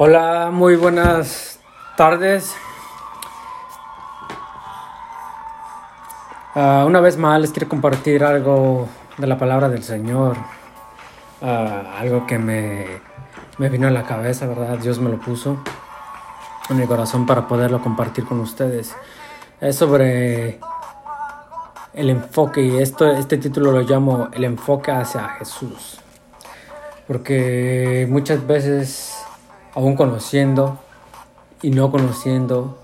Hola, muy buenas tardes. Ah, una vez más les quiero compartir algo de la palabra del Señor. Ah, algo que me, me vino a la cabeza, ¿verdad? Dios me lo puso en mi corazón para poderlo compartir con ustedes. Es sobre el enfoque y esto, este título lo llamo el enfoque hacia Jesús. Porque muchas veces, aún conociendo y no conociendo,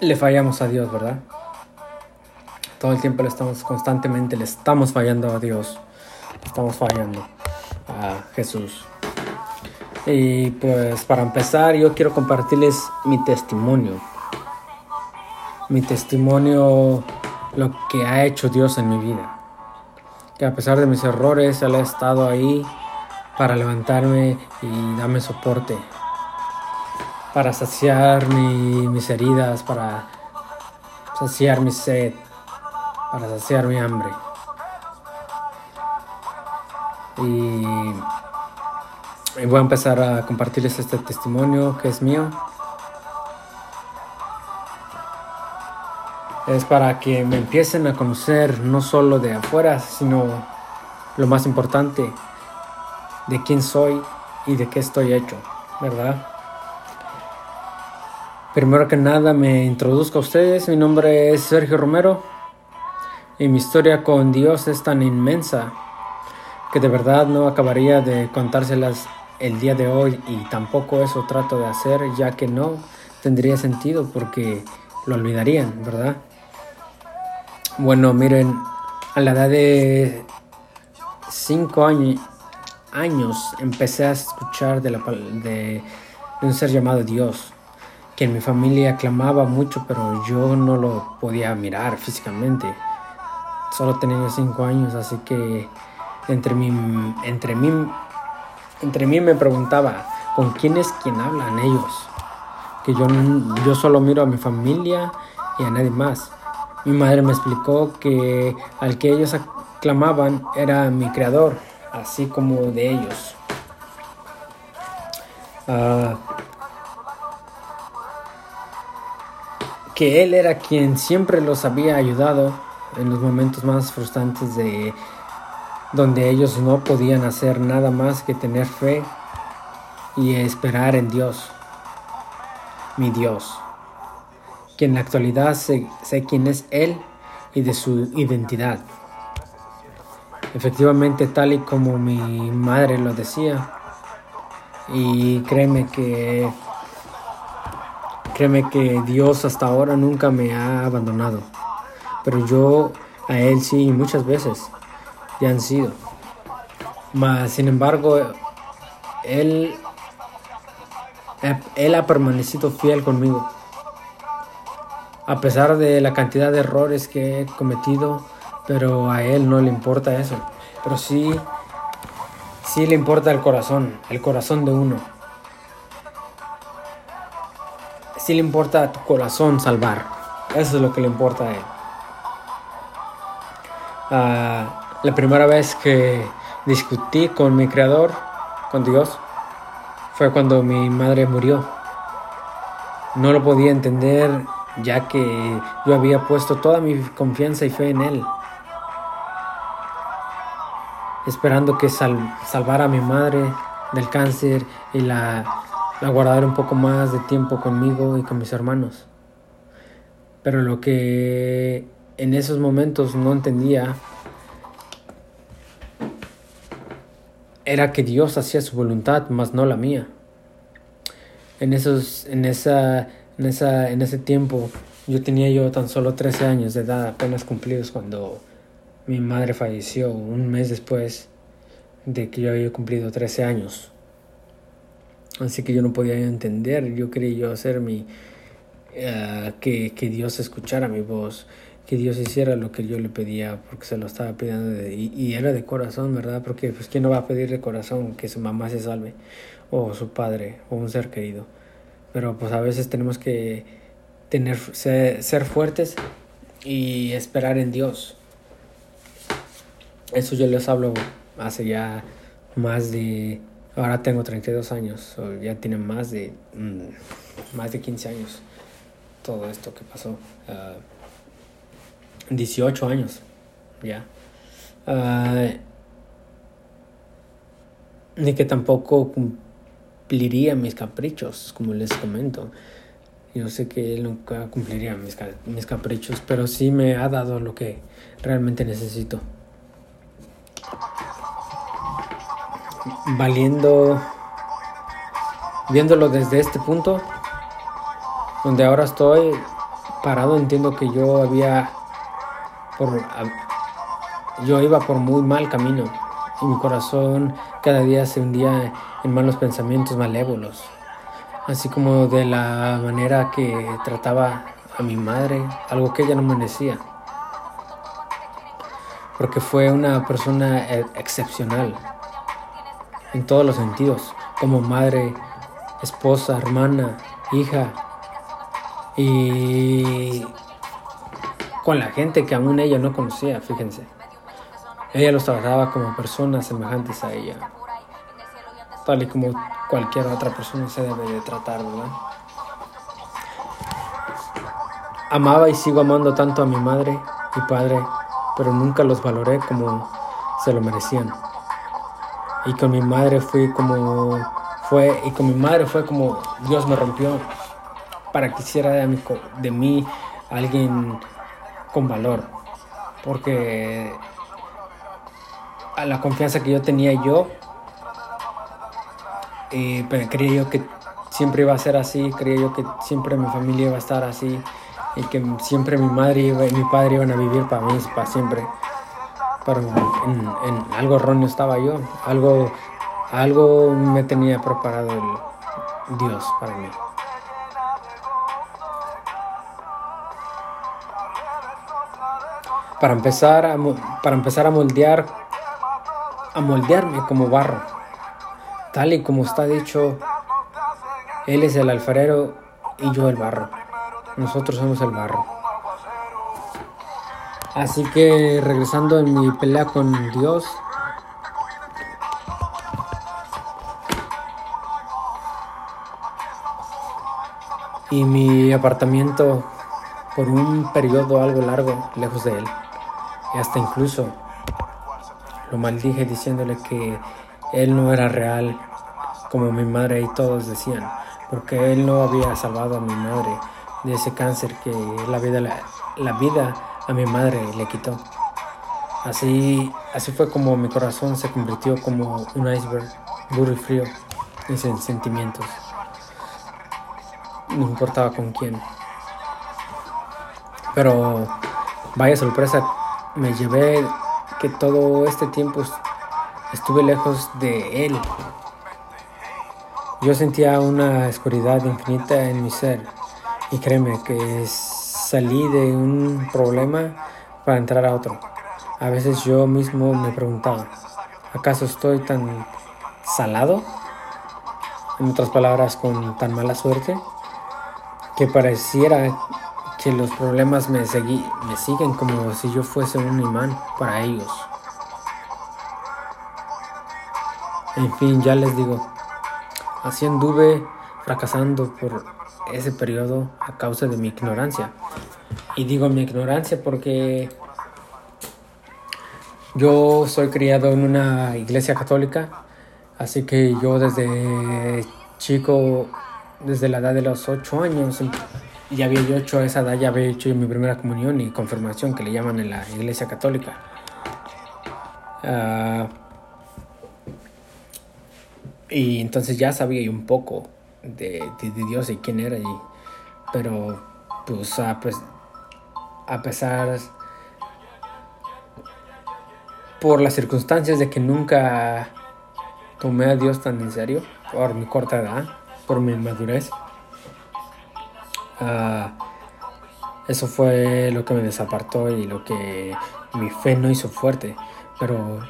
le fallamos a Dios, ¿verdad? Todo el tiempo le estamos constantemente, le estamos fallando a Dios, estamos fallando a Jesús. Y pues para empezar yo quiero compartirles mi testimonio. Mi testimonio, lo que ha hecho Dios en mi vida. Que a pesar de mis errores, Él ha estado ahí para levantarme y darme soporte. Para saciar mis heridas, para saciar mi sed, para saciar mi hambre. Y y voy a empezar a compartirles este testimonio que es mío. Es para que me empiecen a conocer no solo de afuera, sino lo más importante, de quién soy y de qué estoy hecho, ¿verdad? Primero que nada me introduzco a ustedes, mi nombre es Sergio Romero y mi historia con Dios es tan inmensa que de verdad no acabaría de contárselas el día de hoy y tampoco eso trato de hacer ya que no tendría sentido porque lo olvidarían, ¿verdad? Bueno, miren, a la edad de 5 años, años empecé a escuchar de, un ser llamado Dios, que en mi familia clamaba mucho, pero yo no lo podía mirar físicamente. Solo tenía 5 años, así que entre mí, entre mí entre mí me preguntaba, ¿con quién es quien hablan ellos? Que yo, yo solo miro a mi familia y a nadie más. Mi madre me explicó que al que ellos aclamaban era mi creador, así como de ellos. Ah, que él era quien siempre los había ayudado en los momentos más frustrantes de donde ellos no podían hacer nada más que tener fe y esperar en Dios, mi Dios, que en la actualidad sé, quién es Él y de su identidad. Efectivamente, tal y como mi madre lo decía, y créeme que créeme que Dios hasta ahora nunca me ha abandonado, pero yo a Él sí muchas veces han sido. Mas, sin embargo, él, él ha permanecido fiel conmigo. A pesar de la cantidad de errores que he cometido, pero a él no le importa eso. Pero sí, sí le importa el corazón, el corazón de uno. Sí le importa a tu corazón salvar. Eso es lo que le importa a él. Ah, la primera vez que discutí con mi creador, con Dios, fue cuando mi madre murió. No lo podía entender ya que yo había puesto toda mi confianza y fe en Él, esperando que salvara a mi madre del cáncer y la, la guardara un poco más de tiempo conmigo y con mis hermanos. Pero lo que en esos momentos no entendía era que Dios hacía su voluntad, mas no la mía. En, esos, en, esa, en, esa, en ese tiempo yo tenía yo tan solo 13 años de edad, apenas cumplidos, cuando mi madre falleció, un mes después de que yo había cumplido 13 años. Así que yo no podía entender, yo quería yo hacer mi, eh, que, que Dios escuchara mi voz que Dios hiciera lo que yo le pedía porque se lo estaba pidiendo y, era de corazón, ¿verdad? Porque pues quién no va a pedir de corazón que su mamá se salve o su padre o un ser querido. Pero pues a veces tenemos que tener ser, fuertes y esperar en Dios. Eso yo les hablo hace ya más de Ahora tengo 32 años, ya tiene más de, mm, más de 15 años todo esto que pasó. 18 ah, años, ya. Ah, ni que tampoco cumpliría mis caprichos, como les comento. Yo sé que él nunca cumpliría mis, mis caprichos, pero sí me ha dado lo que realmente necesito. Valiendo, viéndolo desde este punto, donde ahora estoy parado, entiendo que yo había, por, yo iba por muy mal camino. Y mi corazón cada día se hundía en malos pensamientos malévolos, así como de la manera que trataba a mi madre, algo que ella no merecía, porque fue una persona e, excepcional en todos los sentidos, como madre, esposa, hermana, hija, y con la gente que aún ella no conocía, fíjense. Ella los trataba como personas semejantes a ella, tal y como cualquier otra persona se debe de tratar, ¿verdad? Amaba y sigo amando tanto a mi madre y padre, pero nunca los valoré como se lo merecían. Y con mi madre fui como fue y con mi madre fue como Dios me rompió para que hiciera de mí, de mí alguien con valor. Porque a la confianza que yo tenía yo, eh, pues, creía yo que siempre iba a ser así, creía yo que siempre mi familia iba a estar así y que siempre mi madre y mi padre iban a vivir para mí, para siempre. Pero en, algo erróneo estaba yo, algo, algo me tenía preparado el Dios para mí. para empezar para empezar a moldear, a moldearme como barro. Tal y como está dicho, Él es el alfarero y yo el barro. Nosotros somos el barro. Así que regresando en mi pelea con Dios, y mi apartamento por un periodo algo largo lejos de él. Y hasta incluso lo maldije diciéndole que él no era real, como mi madre y todos decían, porque él no había salvado a mi madre de ese cáncer que la vida, la, vida a mi madre le quitó. Así, así fue como mi corazón se convirtió como un iceberg duro y frío en sentimientos. No importaba con quién. Pero vaya sorpresa me llevé que todo este tiempo estuve lejos de Él. Yo sentía una oscuridad infinita en mi ser y créeme que salí de un problema para entrar a otro. A veces yo mismo me preguntaba, ¿acaso estoy tan salado? En otras palabras, con tan mala suerte, que pareciera que los problemas me, segui me siguen como si yo fuese un imán para ellos. En fin, ya les digo, así anduve fracasando por ese periodo a causa de mi ignorancia. Y digo mi ignorancia porque yo soy criado en una iglesia católica, así que yo desde chico, desde la edad de los 8 años, ya había hecho esa edad, ya había hecho mi primera comunión y confirmación que le llaman en la iglesia católica. Ah, y entonces ya sabía un poco de, Dios y quién era, y, pero pues, ah, pues a pesar por las circunstancias de que nunca tomé a Dios tan en serio, por mi corta edad, por mi madurez, Ah, eso fue lo que me desapartó y lo que mi fe no hizo fuerte. Pero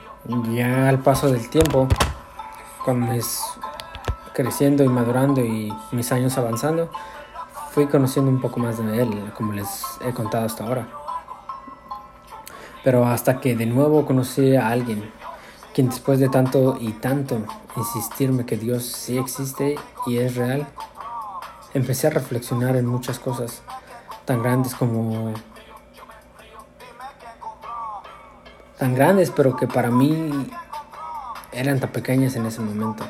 ya al paso del tiempo, cuando es creciendo y madurando y mis años avanzando, fui conociendo un poco más de él, como les he contado hasta ahora. Pero hasta que de nuevo conocí a alguien quien después de tanto y tanto insistirme que Dios sí existe y es real, empecé a reflexionar en muchas cosas tan grandes como tan grandes pero que para mí eran tan pequeñas en ese momento.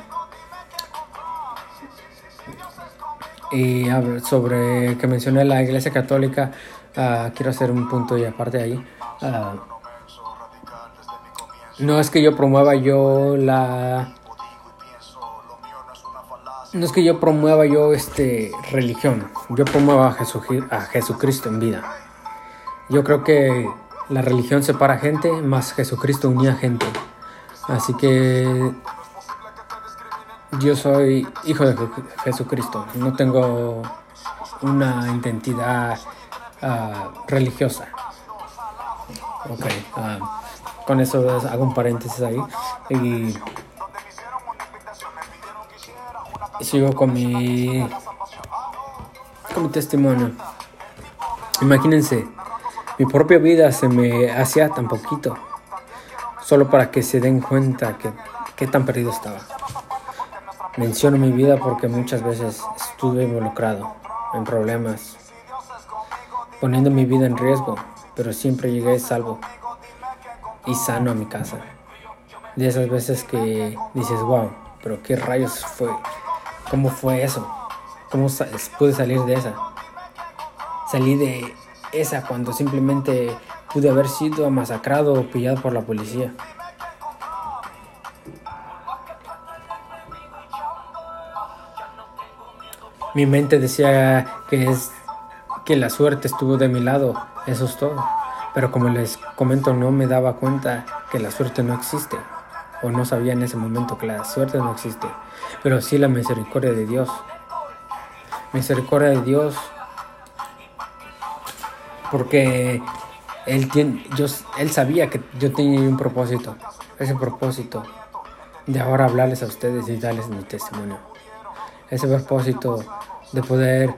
Y sobre que mencioné la Iglesia Católica, ah, quiero hacer un punto y aparte ahí. Ah, no es que yo promueva yo la no es que yo promueva yo este religión, yo promuevo a, a Jesucristo en vida. Yo creo que la religión separa gente, más Jesucristo unía gente. Así que yo soy hijo de Jesucristo, no tengo una identidad ah, religiosa. Ok, ah, con eso hago un paréntesis ahí y sigo con mi, con mi testimonio. Imagínense, mi propia vida se me hacía tan poquito, solo para que se den cuenta que qué tan perdido estaba. Menciono mi vida porque muchas veces estuve involucrado en problemas, poniendo mi vida en riesgo, pero siempre llegué salvo y sano a mi casa. De esas veces que dices, wow, pero qué rayos fue, cómo fue eso, cómo pude salir de esa. Salí de esa cuando simplemente pude haber sido masacrado o pillado por la policía. Mi mente decía que es que la suerte estuvo de mi lado, eso es todo. Pero como les comento, no me daba cuenta que la suerte no existe. O no sabía en ese momento que la suerte no existe. Pero sí la misericordia de Dios. Misericordia de Dios. Porque él, tiene, yo, él sabía que yo tenía un propósito. Ese propósito de ahora hablarles a ustedes y darles mi testimonio ese propósito de poder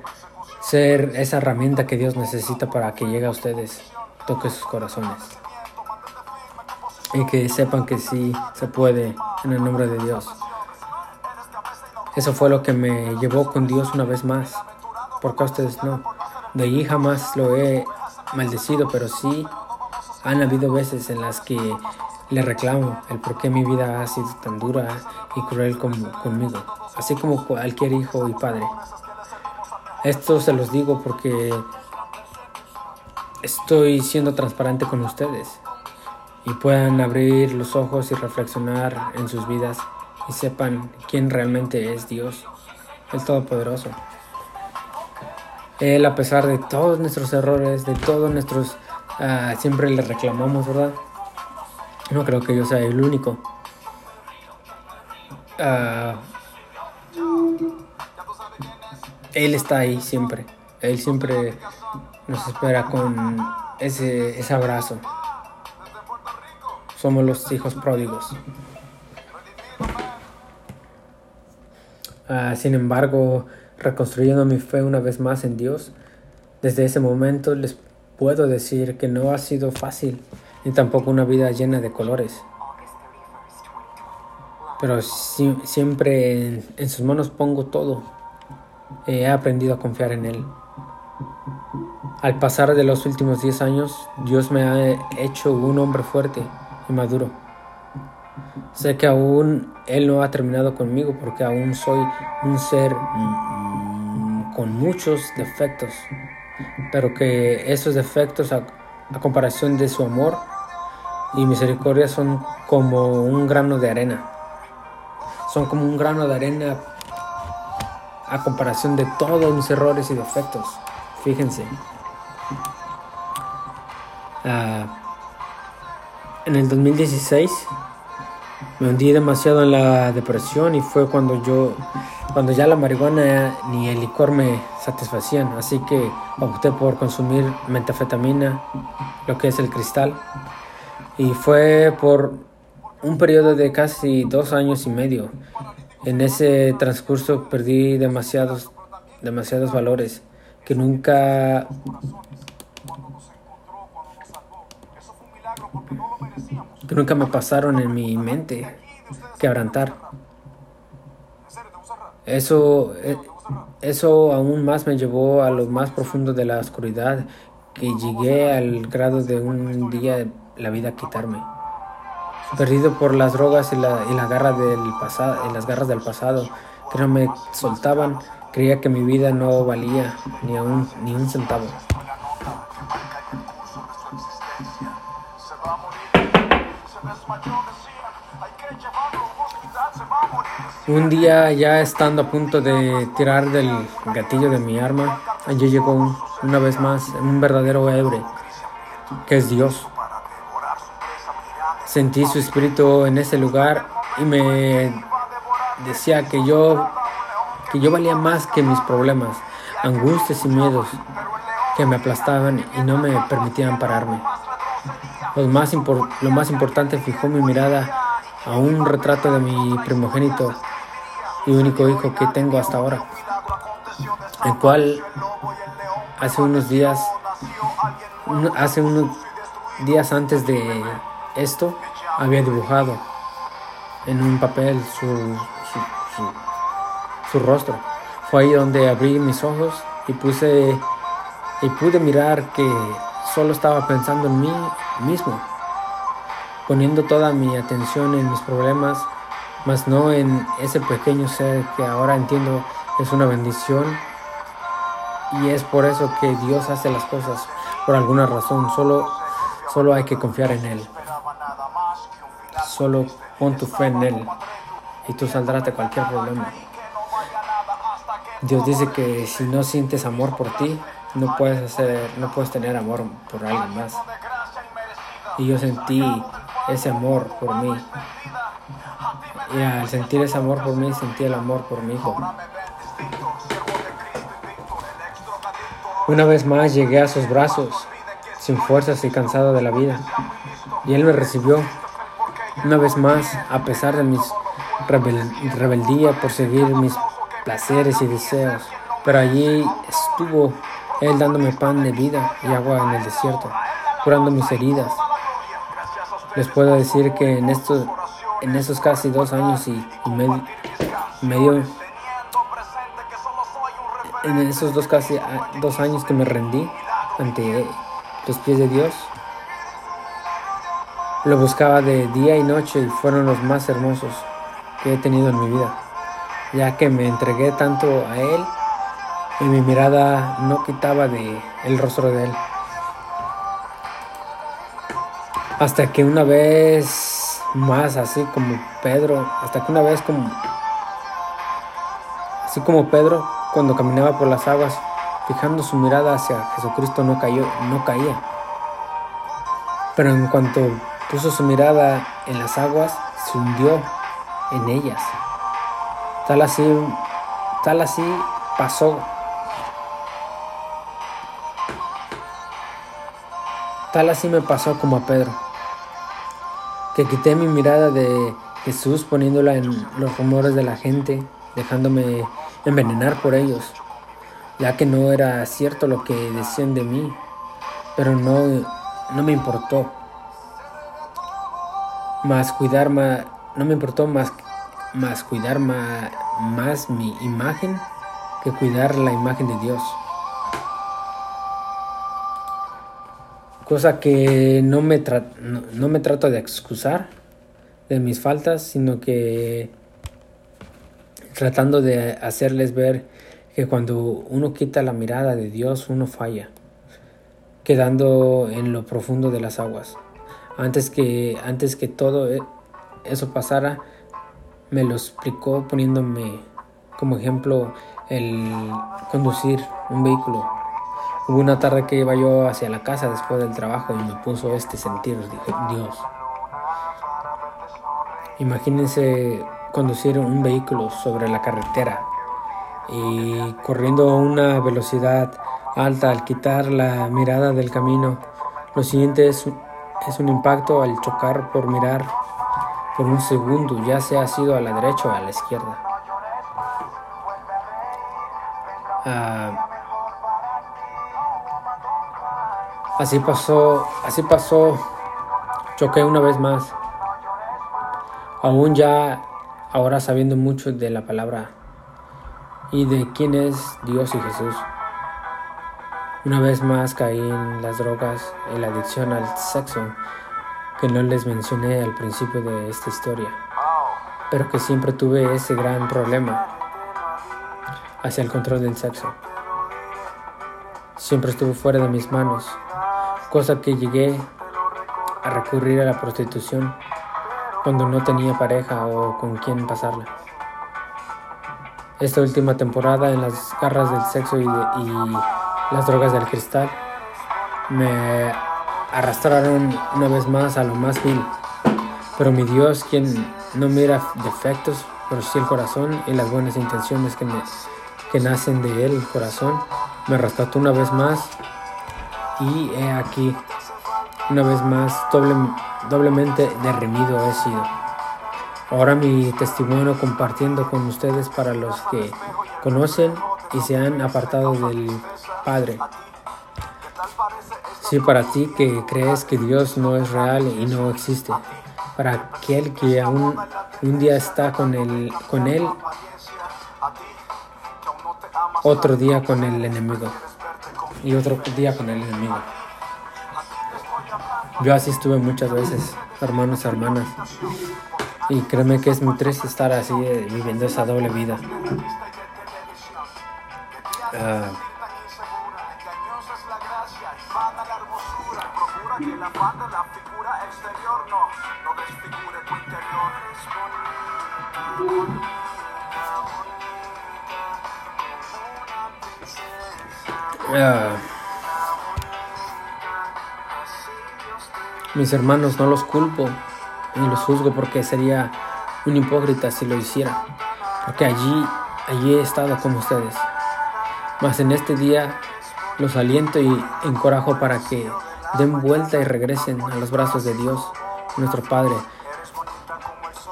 ser esa herramienta que Dios necesita para que llegue a ustedes, toque sus corazones. Y que sepan que sí se puede en el nombre de Dios. Eso fue lo que me llevó con Dios una vez más. Porque a ustedes no. De ahí jamás lo he maldecido, pero sí han habido veces en las que le reclamo el por qué mi vida ha sido tan dura y cruel conmigo así como cualquier hijo y padre. Esto se los digo porque estoy siendo transparente con ustedes y puedan abrir los ojos y reflexionar en sus vidas y sepan quién realmente es Dios, el Todopoderoso. Él, a pesar de todos nuestros errores, de todos nuestros... Ah, siempre le reclamamos, ¿verdad? No creo que yo sea el único. Uh, él está ahí siempre. Él siempre nos espera con ese, ese abrazo. Somos los hijos pródigos. Ah, sin embargo, reconstruyendo mi fe una vez más en Dios, desde ese momento les puedo decir que no ha sido fácil, ni tampoco una vida llena de colores. Pero siempre en sus manos pongo todo he aprendido a confiar en Él. Al pasar de los últimos 10 años, Dios me ha hecho un hombre fuerte y maduro. Sé que aún Él no ha terminado conmigo porque aún soy un ser mm, con muchos defectos, pero que esos defectos a comparación de su amor y misericordia son como un grano de arena. Son como un grano de arena a comparación de todos mis errores y defectos. Fíjense. Ah, en el 2016 me hundí demasiado en la depresión y fue cuando yo, cuando ya la marihuana ni el licor me satisfacían. Así que opté por consumir metafetamina, lo que es el cristal. Y fue por un periodo de casi dos años y medio. En ese transcurso perdí demasiados, demasiados valores que nunca que nunca me pasaron en mi mente quebrantar. Eso, eh, eso aún más me llevó a lo más profundo de la oscuridad, que llegué al grado de un día la vida quitarme. Perdido por las drogas y, la, y la garra del pasado, y las garras del pasado, que no me soltaban, creía que mi vida no valía ni, aún, ni un centavo. Un día ya estando a punto de tirar del gatillo de mi arma, allí llegó una vez más un verdadero héroe, que es Dios. Sentí su espíritu en ese lugar y me decía que yo, que yo valía más que mis problemas, angustias y miedos que me aplastaban y no me permitían pararme. Lo más, lo más importante fijó mi mirada a un retrato de mi primogénito y único hijo que tengo hasta ahora, el cual hace unos días, hace unos días antes de esto, había dibujado en un papel su, su, su, rostro. Fue ahí donde abrí mis ojos y puse y pude mirar que solo estaba pensando en mí mismo, poniendo toda mi atención en mis problemas mas no en ese pequeño ser que ahora entiendo es una bendición y es por eso que Dios hace las cosas por alguna razón, solo, solo hay que confiar en Él. Solo pon tu fe en Él y tú saldrás de cualquier problema. Dios dice que si no sientes amor por ti, no puedes hacer, no puedes tener amor por alguien más. Y yo sentí ese amor por mí y al sentir ese amor por mí, sentí el amor por mi hijo. Una vez más llegué a sus brazos, sin fuerzas y cansado de la vida, y él me recibió. Una vez más, a pesar de mis rebeldía por seguir mis placeres y deseos, pero allí estuvo él dándome pan de vida y agua en el desierto, curando mis heridas. Les puedo decir que en estos en esos casi dos años y, medio, en esos dos casi dos años que me rendí ante los pies de Dios, lo buscaba de día y noche y fueron los más hermosos que he tenido en mi vida, ya que me entregué tanto a Él y mi mirada no quitaba de el rostro de Él. Hasta que una vez más así como Pedro, hasta que una vez como así como Pedro cuando caminaba por las aguas, fijando su mirada hacia Jesucristo no cayó, no caía. Pero en cuanto puso su mirada en las aguas, se hundió en ellas. Tal así, tal así pasó. Tal así me pasó como a Pedro que quité mi mirada de Jesús poniéndola en los rumores de la gente, dejándome envenenar por ellos, ya que no era cierto lo que decían de mí, pero no, no me importó. Más cuidar más, no me importó más, más cuidar más, más mi imagen que cuidar la imagen de Dios. cosa que no me, no, me trato de excusar de mis faltas, sino que tratando de hacerles ver que cuando uno quita la mirada de Dios, uno falla, quedando en lo profundo de las aguas. Antes que, antes que todo e, eso pasara, me lo explicó poniéndome como ejemplo el conducir un vehículo Hubo una tarde que iba yo hacia la casa después del trabajo y me puso este sentir, dije, Dios. Imagínense conducir un vehículo sobre la carretera y corriendo a una velocidad alta al quitar la mirada del camino. Lo siguiente es, es un impacto al chocar por mirar por un segundo, ya sea sido a la derecha o a la izquierda. Ah, Así pasó, así pasó Choqué una vez más, aún ya ahora sabiendo mucho de la palabra y de quién es Dios y Jesús. Una vez más caí en las drogas y la adicción al sexo que no les mencioné al principio de esta historia, pero que siempre tuve ese gran problema hacia el control del sexo. Siempre estuvo fuera de mis manos, cosa que llegué a recurrir a la prostitución cuando no tenía pareja o con quien pasarla. Esta última temporada en las garras del sexo y, las drogas del cristal me arrastraron una vez más a lo más vil. Pero mi Dios, quien no mira defectos, pero sí el corazón y las buenas intenciones que, que nacen de él, el corazón, me rescató una vez más y he aquí una vez más, doblemente derrimido he sido. Ahora mi testimonio compartiendo con ustedes para los que conocen y se han apartado del Padre. Sí, para ti que crees que Dios no es real y no existe. Para aquel que aún un día está con él, con él otro día con el enemigo y otro día con el enemigo. Yo así estuve muchas veces, hermanos hermanas. Y créeme que es muy triste estar así eh, viviendo esa doble vida. Uh, Mis hermanos, no los culpo ni los juzgo porque sería un hipócrita si lo hiciera, porque allí, allí he estado con ustedes. Mas en este día los aliento y encorajo para que den vuelta y regresen a los brazos de Dios, nuestro Padre,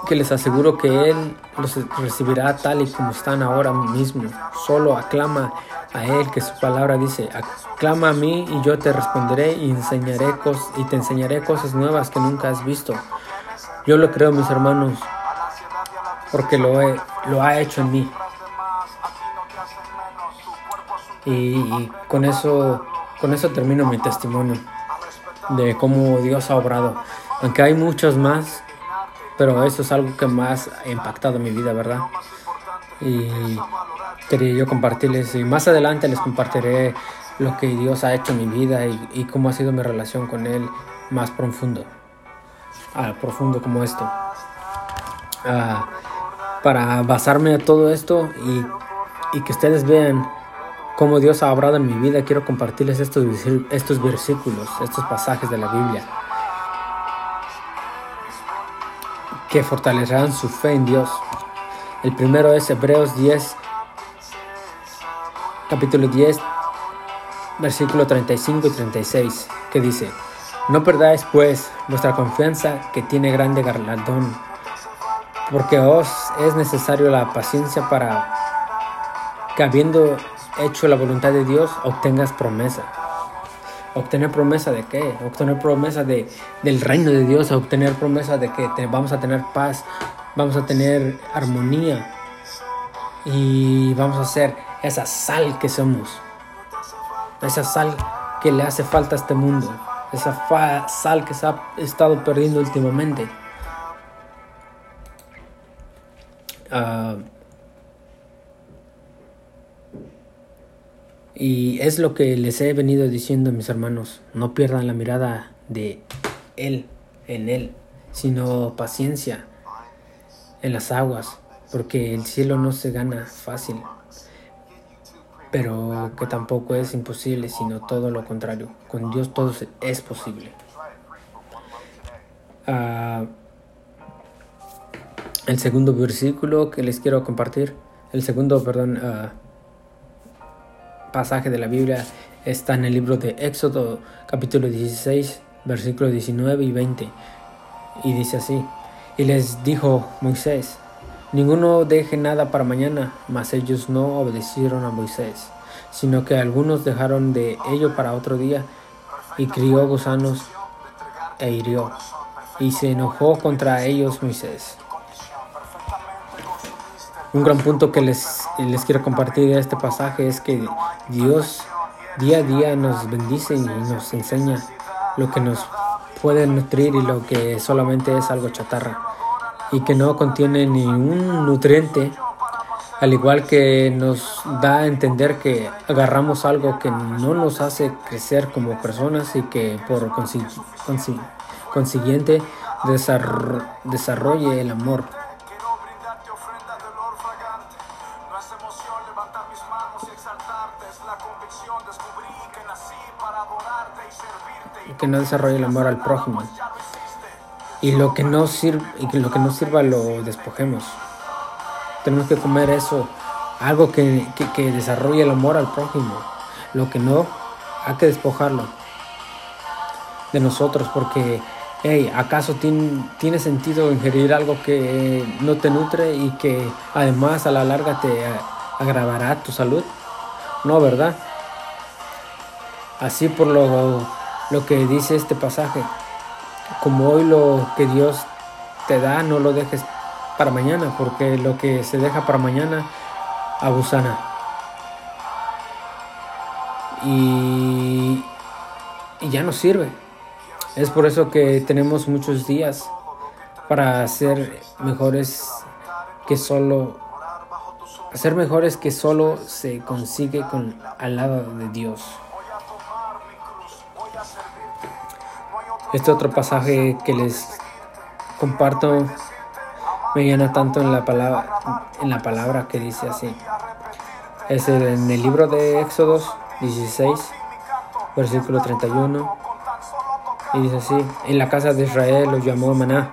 que les aseguro que Él los recibirá tal y como están ahora mismo. Solo aclama a Él que su palabra dice, clama a mí y yo te responderé y, enseñaré y te enseñaré cosas nuevas que nunca has visto. Yo lo creo, mis hermanos, porque lo, he, lo ha hecho en mí. Y, con eso con eso termino mi testimonio de cómo Dios ha obrado. Aunque hay muchos más, pero eso es algo que más ha impactado mi vida, ¿verdad? Y quería yo compartirles y más adelante les compartiré lo que Dios ha hecho en mi vida y, cómo ha sido mi relación con Él más profundo, ah, profundo como esto. Ah, para basarme a todo esto y, que ustedes vean cómo Dios ha obrado en mi vida, quiero compartirles estos, estos versículos, estos pasajes de la Biblia, que fortalecerán su fe en Dios. El primero es Hebreos 10, capítulo 10, versículo 35 y 36, que dice, No perdáis pues vuestra confianza que tiene grande galardón, porque os es necesario la paciencia para que habiendo hecho la voluntad de Dios, obtengas promesa. ¿Obtener promesa de qué? Obtener promesa de, del reino de Dios, obtener promesa de que vamos a tener paz, vamos a tener armonía y vamos a ser esa sal que somos esa sal que le hace falta a este mundo, esa sal que se ha estado perdiendo últimamente. Ah, y es lo que les he venido diciendo mis hermanos, no pierdan la mirada de Él, en Él, sino paciencia en las aguas, porque el cielo no se gana fácil pero que tampoco es imposible, sino todo lo contrario. Con Dios todo es posible. Ah, el segundo versículo que les quiero compartir, el segundo, perdón, ah, pasaje de la Biblia está en el libro de Éxodo capítulo 16, versículos 19 y 20. Y dice así, y les dijo Moisés, Ninguno deje nada para mañana, mas ellos no obedecieron a Moisés, sino que algunos dejaron de ello para otro día, y crió gusanos e hirió. y se enojó contra ellos Moisés. Un gran punto que les, les quiero compartir de este pasaje es que Dios día a día nos bendice y nos enseña lo que nos puede nutrir y lo que solamente es algo chatarra y que no contiene ni un nutriente, al igual que nos da a entender que agarramos algo que no nos hace crecer como personas y que por consiguiente desarrolle el amor. que no desarrolle el amor al prójimo. Y lo que no sirve, y que lo que no sirva lo despojemos. Tenemos que comer eso, algo que, que, desarrolle el amor al prójimo. Lo que no, hay que despojarlo de nosotros porque, hey, ¿acaso tiene, tiene sentido ingerir algo que no te nutre y que además a la larga te agravará tu salud? No, ¿verdad? Así por lo lo que dice este pasaje. Como hoy lo que Dios te da, no lo dejes para mañana, porque lo que se deja para mañana abusana. Y, y ya no sirve. Es por eso que tenemos muchos días para ser mejores que solo ser mejores que solo se consigue con al lado de Dios. Este otro pasaje que les comparto me llena tanto en la palabra, en la palabra que dice así. Es en el libro de Éxodos 16, versículo 31. Y dice así, en la casa de Israel lo llamó maná,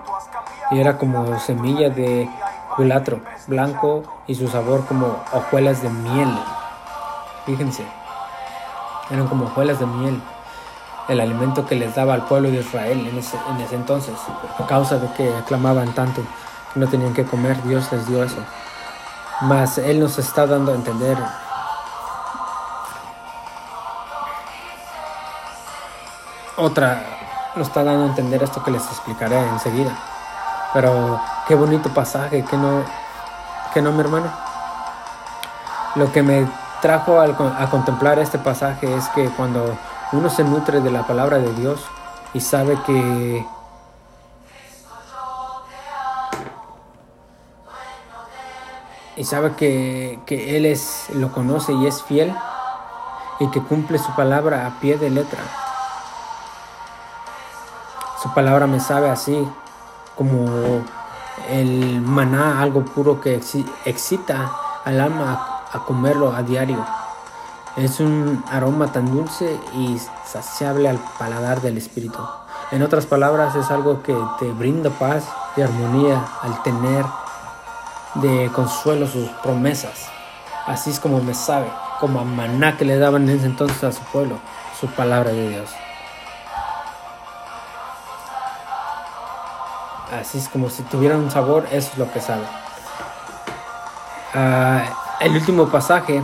y era como semilla de culatro, blanco y su sabor como hojuelas de miel. Fíjense, eran como hojuelas de miel el alimento que les daba al pueblo de Israel en ese, en ese entonces, a causa de que aclamaban tanto que no tenían que comer, Dios les dio eso. Mas Él nos está dando a entender otra, nos está dando a entender esto que les explicaré enseguida. Pero qué bonito pasaje, que no, que no, mi hermano. Lo que me trajo a contemplar este pasaje es que cuando uno se nutre de la palabra de Dios y sabe que y sabe que, que, Él es, lo conoce y es fiel y que cumple su palabra a pie de letra. Su palabra me sabe así como el maná, algo puro que excita al alma a comerlo a diario. Es un aroma tan dulce y saciable al paladar del espíritu. En otras palabras, es algo que te brinda paz y armonía al tener de consuelo sus promesas. Así es como me sabe, como a maná que le daban en ese entonces a su pueblo, su palabra de Dios. Así es como si tuviera un sabor, eso es lo que sabe. Ah, el último pasaje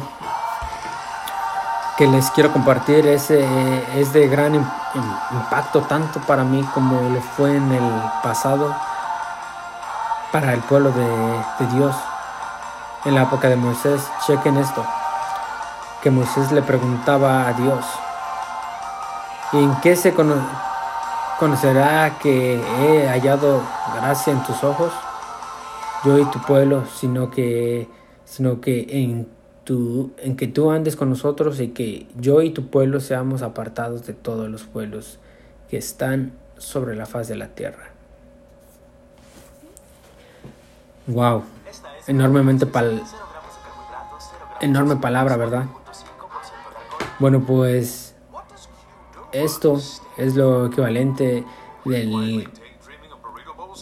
que les quiero compartir es, eh, es de gran impacto tanto para mí como lo fue en el pasado para el pueblo de, Dios. En la época de Moisés, chequen esto, que Moisés le preguntaba a Dios, ¿en qué se conocerá que he hallado gracia en tus ojos? Yo y tu pueblo, sino que, sino que en en que tú andes con nosotros y que yo y tu pueblo seamos apartados de todos los pueblos que están sobre la faz de la tierra. Wow, enormemente pal enorme palabra, ¿verdad? Bueno, pues esto es lo equivalente del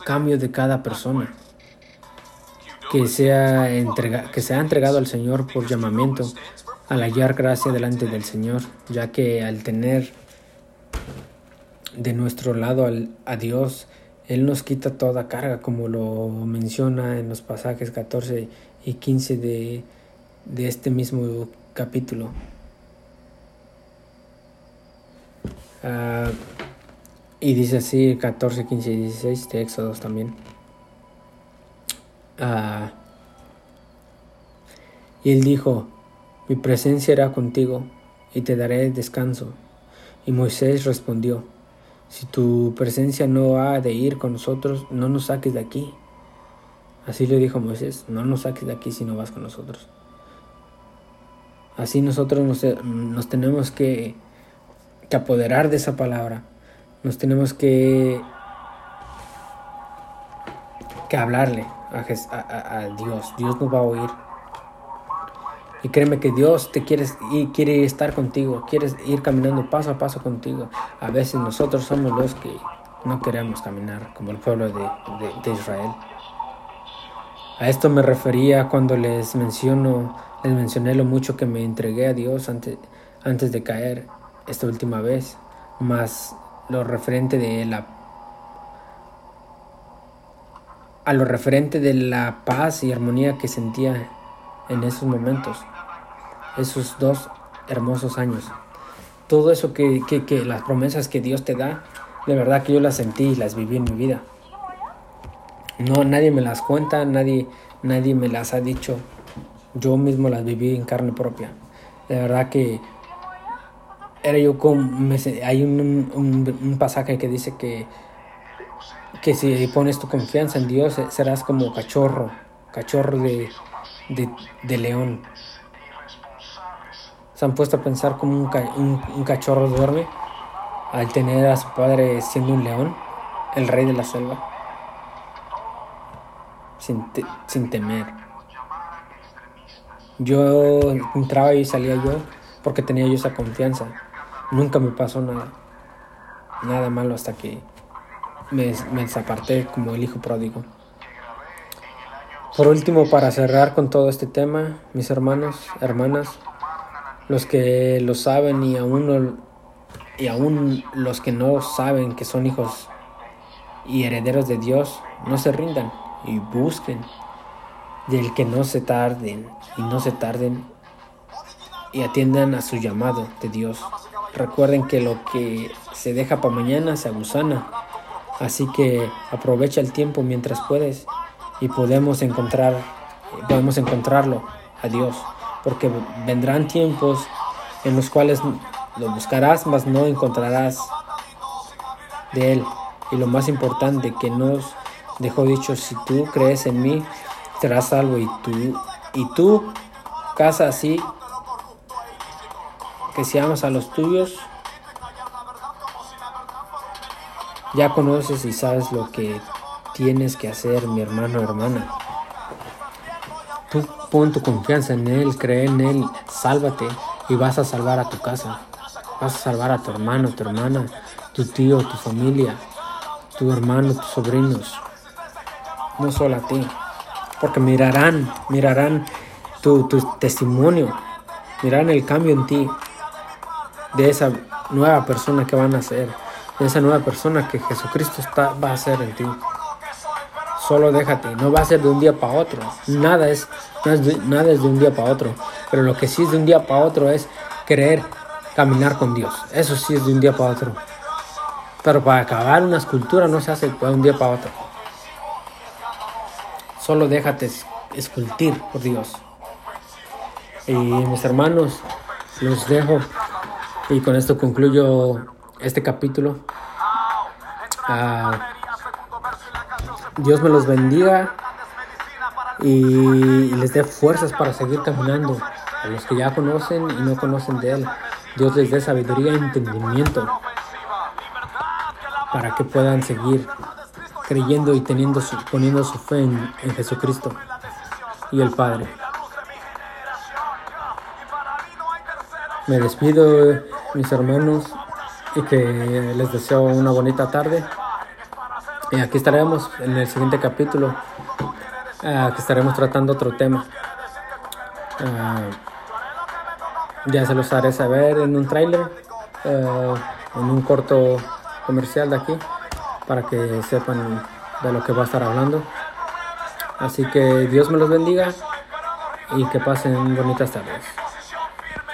cambio de cada persona que sea, entrega, que sea entregado al Señor por llamamiento, al hallar gracia delante del Señor, ya que al tener de nuestro lado al, a Dios, Él nos quita toda carga, como lo menciona en los pasajes 14 y 15 de, de este mismo capítulo. Uh, Y dice así 14, 15 y 16 de Éxodos también. Y él dijo, mi presencia era contigo y te daré descanso. Y Moisés respondió, si tu presencia no ha de ir con nosotros, no nos saques de aquí. Así le dijo Moisés, no nos saques de aquí si no vas con nosotros. Así nosotros nos, tenemos que, apoderar de esa palabra. Nos tenemos que hablarle a, a Dios. Dios nos va a oír. Y créeme que Dios te quiere, y quiere estar contigo, quiere ir caminando paso a paso contigo. A veces nosotros somos los que no queremos caminar como el pueblo de, Israel. A esto me refería cuando les menciono, les mencioné lo mucho que me entregué a Dios antes, antes de caer esta última vez, más lo referente de la a lo referente de la paz y armonía que sentía en esos momentos esos dos hermosos años. Todo eso que, que, las promesas que Dios te da, de verdad que yo las sentí y las viví en mi vida. No, nadie me las cuenta, nadie, nadie me las ha dicho. Yo mismo las viví en carne propia. De verdad que era yo como... hay un, un, pasaje que dice que, que si pones tu confianza en Dios serás como cachorro, cachorro de, de, león se han puesto a pensar como un, cachorro duerme al tener a su padre siendo un león, el rey de la selva, sin, sin temer. Yo entraba y salía yo porque tenía yo esa confianza. Nunca me pasó nada, nada malo hasta que me, me desaparté como el hijo pródigo. Por último, para cerrar con todo este tema, mis hermanos, hermanas, los que lo saben y aún, y aún los que no saben que son hijos y herederos de Dios, no se rindan y busquen del que no se tarden y no se tarden y atiendan a su llamado de Dios. Recuerden que lo que se deja para mañana se agusana, así que aprovecha el tiempo mientras puedes y podemos encontrar podemos encontrarlo. A Dios porque vendrán tiempos en los cuales lo buscarás, mas no encontrarás de él. Y lo más importante que nos dejó dicho, si tú crees en mí, serás algo y tú, y tú, casa así, que si amas a los tuyos, ya conoces y sabes lo que tienes que hacer, mi hermano o hermana. Tú pon tu confianza en Él, cree en Él, sálvate y vas a salvar a tu casa. Vas a salvar a tu hermano, tu hermana, tu tío, tu familia, tu hermano, tus sobrinos. No solo a ti. Porque mirarán, mirarán tu, testimonio, mirarán el cambio en ti de esa nueva persona que van a ser, de esa nueva persona que Jesucristo está, va a ser en ti. Solo déjate, no va a ser de un día para otro. Nada es, nada es de un día para otro. Pero lo que sí es de un día para otro es querer caminar con Dios. Eso sí es de un día para otro. Pero para acabar una escultura no se hace de un día para otro. Solo déjate escultir por Dios. Y mis hermanos, los dejo. Y con esto concluyo este capítulo. Ah, Dios me los bendiga y les dé fuerzas para seguir caminando. A los que ya conocen y no conocen de Él, Dios les dé sabiduría e entendimiento para que puedan seguir creyendo y teniendo poniendo su fe en Jesucristo y el Padre. Me despido, mis hermanos, y que les deseo una bonita tarde. Y aquí estaremos en el siguiente capítulo, eh, que estaremos tratando otro tema. Eh, ya se los haré saber en un tráiler, eh, en un corto comercial de aquí, para que sepan de lo que va a estar hablando. Así que Dios me los bendiga y que pasen bonitas tardes.